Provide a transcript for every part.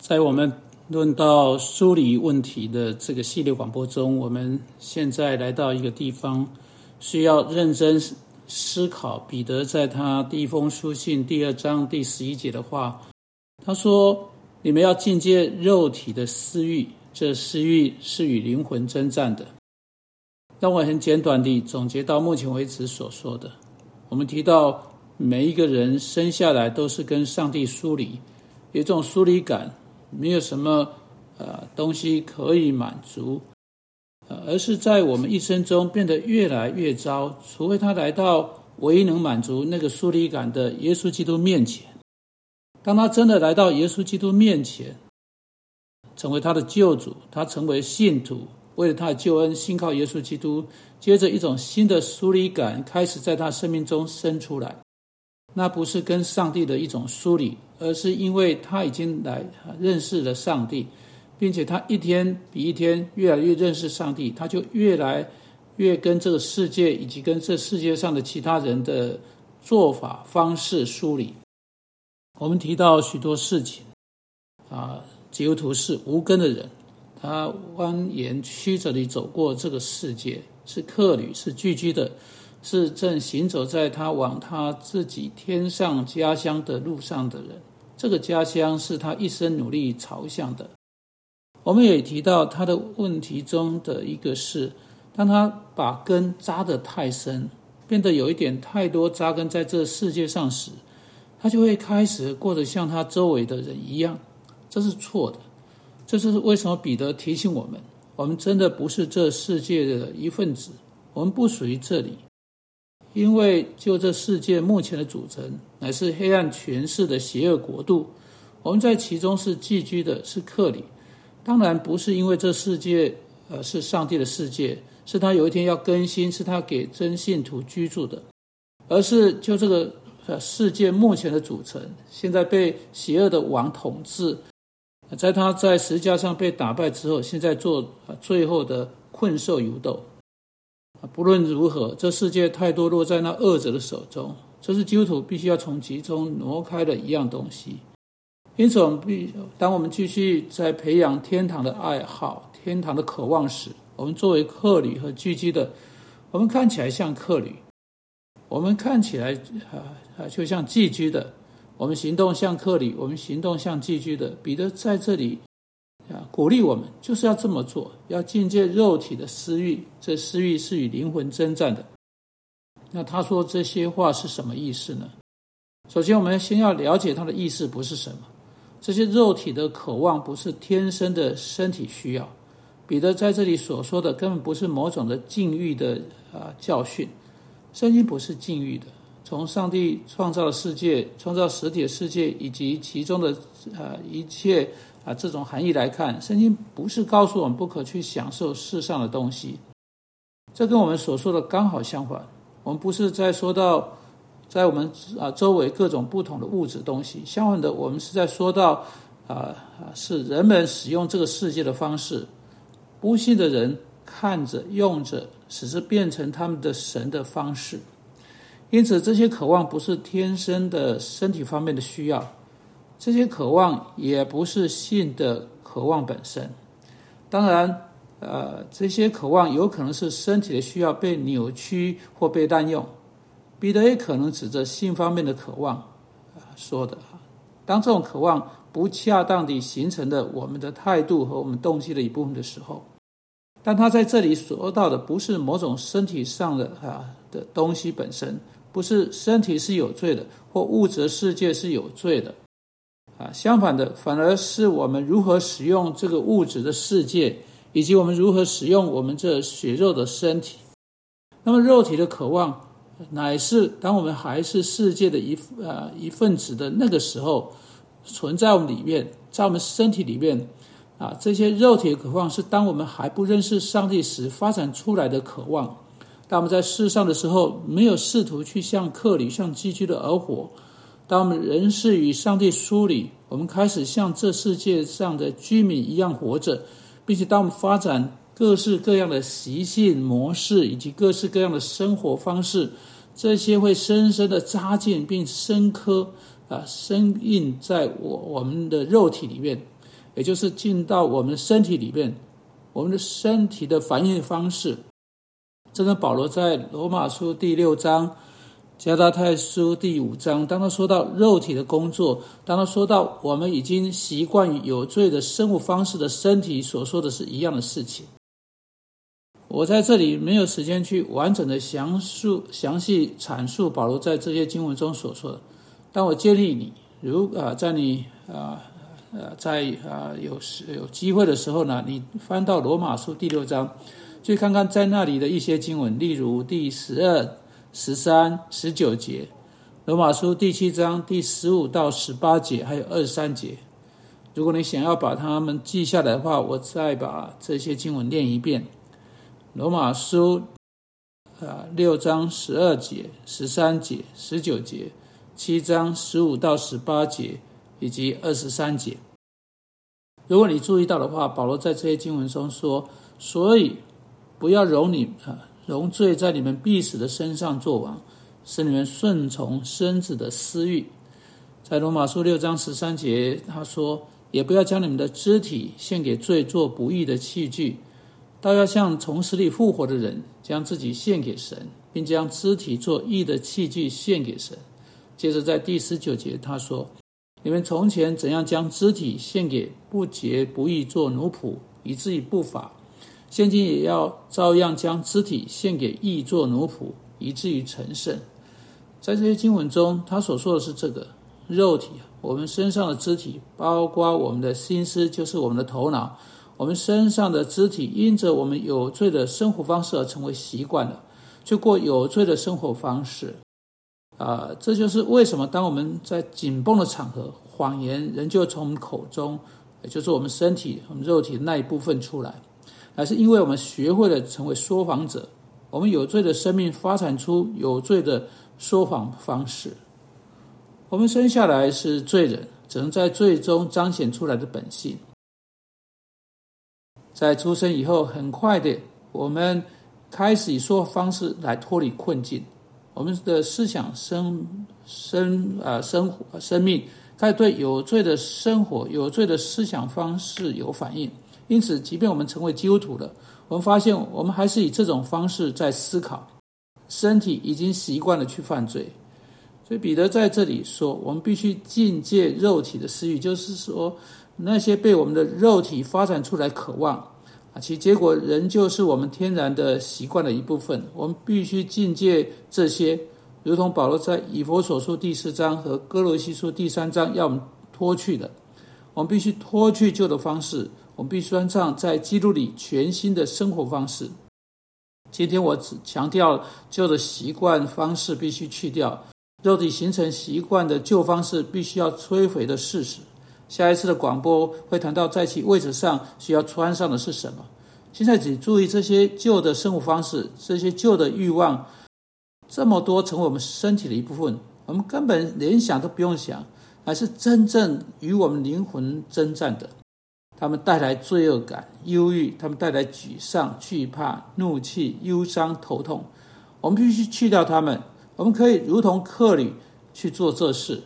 在我们论到梳理问题的这个系列广播中，我们现在来到一个地方，需要认真思考。彼得在他第一封书信第二章第十一节的话，他说：“你们要境界肉体的私欲，这私欲是与灵魂征战的。”让我很简短地总结到目前为止所说的。我们提到。每一个人生下来都是跟上帝疏离，有一种疏离感，没有什么呃东西可以满足，呃，而是在我们一生中变得越来越糟。除非他来到唯一能满足那个疏离感的耶稣基督面前，当他真的来到耶稣基督面前，成为他的救主，他成为信徒，为了他的救恩，信靠耶稣基督，接着一种新的疏离感开始在他生命中生出来。那不是跟上帝的一种疏离，而是因为他已经来认识了上帝，并且他一天比一天越来越认识上帝，他就越来越跟这个世界以及跟这世界上的其他人的做法方式疏离。我们提到许多事情，啊，基督徒是无根的人，他蜿蜒曲折地走过这个世界，是客旅，是聚居的。是正行走在他往他自己天上家乡的路上的人，这个家乡是他一生努力朝向的。我们也提到他的问题中的一个是，当他把根扎得太深，变得有一点太多扎根在这世界上时，他就会开始过得像他周围的人一样，这是错的。这就是为什么彼得提醒我们：我们真的不是这世界的一份子，我们不属于这里。因为就这世界目前的组成乃是黑暗权势的邪恶国度，我们在其中是寄居的，是客里。当然不是因为这世界呃是上帝的世界，是他有一天要更新，是他给真信徒居住的，而是就这个呃世界目前的组成，现在被邪恶的王统治，在他在石架上被打败之后，现在做最后的困兽犹斗。不论如何，这世界太多落在那恶者的手中，这是基督徒必须要从其中挪开的一样东西。因此，我们必当我们继续在培养天堂的爱好、天堂的渴望时，我们作为客旅和聚居的，我们看起来像客旅，我们看起来啊啊就像寄居的，我们行动像客旅，我们行动像寄居的。彼得在这里。啊，鼓励我们就是要这么做，要境界肉体的私欲，这私欲是与灵魂征战的。那他说这些话是什么意思呢？首先，我们先要了解他的意思不是什么。这些肉体的渴望不是天生的身体需要。彼得在这里所说的根本不是某种的禁欲的啊教训。圣经不是禁欲的。从上帝创造的世界、创造实体的世界以及其中的啊一切。啊，这种含义来看，圣经不是告诉我们不可去享受世上的东西，这跟我们所说的刚好相反。我们不是在说到在我们啊周围各种不同的物质东西，相反的，我们是在说到啊啊是人们使用这个世界的方式，不信的人看着用着，使之变成他们的神的方式。因此，这些渴望不是天生的身体方面的需要。这些渴望也不是性的渴望本身，当然，呃，这些渴望有可能是身体的需要被扭曲或被滥用。彼得也可能指着性方面的渴望啊说的当这种渴望不恰当地形成的我们的态度和我们动机的一部分的时候，但他在这里说到的不是某种身体上的啊的东西本身，不是身体是有罪的，或物质世界是有罪的。啊，相反的，反而是我们如何使用这个物质的世界，以及我们如何使用我们这血肉的身体。那么，肉体的渴望，乃是当我们还是世界的一呃一份子的那个时候，存在我们里面，在我们身体里面。啊，这些肉体的渴望是当我们还不认识上帝时发展出来的渴望。当我们在世上的时候，没有试图去像克里、像寄居的而活。当我们人是与上帝疏离，我们开始像这世界上的居民一样活着，并且当我们发展各式各样的习性模式以及各式各样的生活方式，这些会深深的扎进并深刻啊深印在我我们的肉体里面。也就是进到我们身体里面，我们的身体的反应方式。这跟保罗在罗马书第六章、加拉太书第五章，当他说到肉体的工作，当他说到我们已经习惯于有罪的生活方式的身体所说的是一样的事情。我在这里没有时间去完整的详述、详细阐述保罗在这些经文中所说的，但我建议你，如啊，在你啊呃在啊有时有机会的时候呢，你翻到罗马书第六章。去看看在那里的一些经文，例如第十二、十三、十九节，罗马书第七章第十五到十八节，还有二十三节。如果你想要把它们记下来的话，我再把这些经文念一遍。罗马书啊，六章十二节、十三节、十九节，七章十五到十八节，以及二十三节。如果你注意到的话，保罗在这些经文中说，所以。不要容你啊，容罪在你们必死的身上作王，使你们顺从身子的私欲。在罗马书六章十三节，他说：“也不要将你们的肢体献给罪做不义的器具，倒要像从死里复活的人，将自己献给神，并将肢体做义的器具献给神。”接着在第十九节，他说：“你们从前怎样将肢体献给不洁不义做奴仆，以至于不法。”现今也要照样将肢体献给义作奴仆，以至于成圣。在这些经文中，他所说的是这个肉体，我们身上的肢体，包括我们的心思，就是我们的头脑。我们身上的肢体，因着我们有罪的生活方式而成为习惯了，去过有罪的生活方式。啊，这就是为什么当我们在紧绷的场合，谎言仍旧从我们口中，也就是我们身体、我们肉体的那一部分出来。还是因为我们学会了成为说谎者，我们有罪的生命发展出有罪的说谎方式。我们生下来是罪人，只能在最终彰显出来的本性。在出生以后，很快的，我们开始以说方式来脱离困境。我们的思想生生啊生活生命开始对有罪的生活、有罪的思想方式有反应。因此，即便我们成为基督徒了，我们发现我们还是以这种方式在思考，身体已经习惯了去犯罪。所以彼得在这里说，我们必须境界肉体的私欲，就是说那些被我们的肉体发展出来渴望啊，其结果仍旧是我们天然的习惯的一部分。我们必须境界这些，如同保罗在以佛所书第四章和哥罗西书第三章要我们脱去的，我们必须脱去旧的方式。我们必须穿上在基督里全新的生活方式。今天我只强调旧的习惯方式必须去掉，肉体形成习惯的旧方式必须要摧毁的事实。下一次的广播会谈到在其位置上需要穿上的是什么。现在只注意这些旧的生活方式，这些旧的欲望，这么多成为我们身体的一部分，我们根本连想都不用想，而是真正与我们灵魂征战的。他们带来罪恶感、忧郁，他们带来沮丧、惧怕、怒气、忧伤、头痛。我们必须去掉他们。我们可以如同客旅去做这事。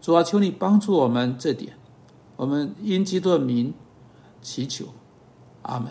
主啊，求你帮助我们这点。我们因基督的名祈求，阿门。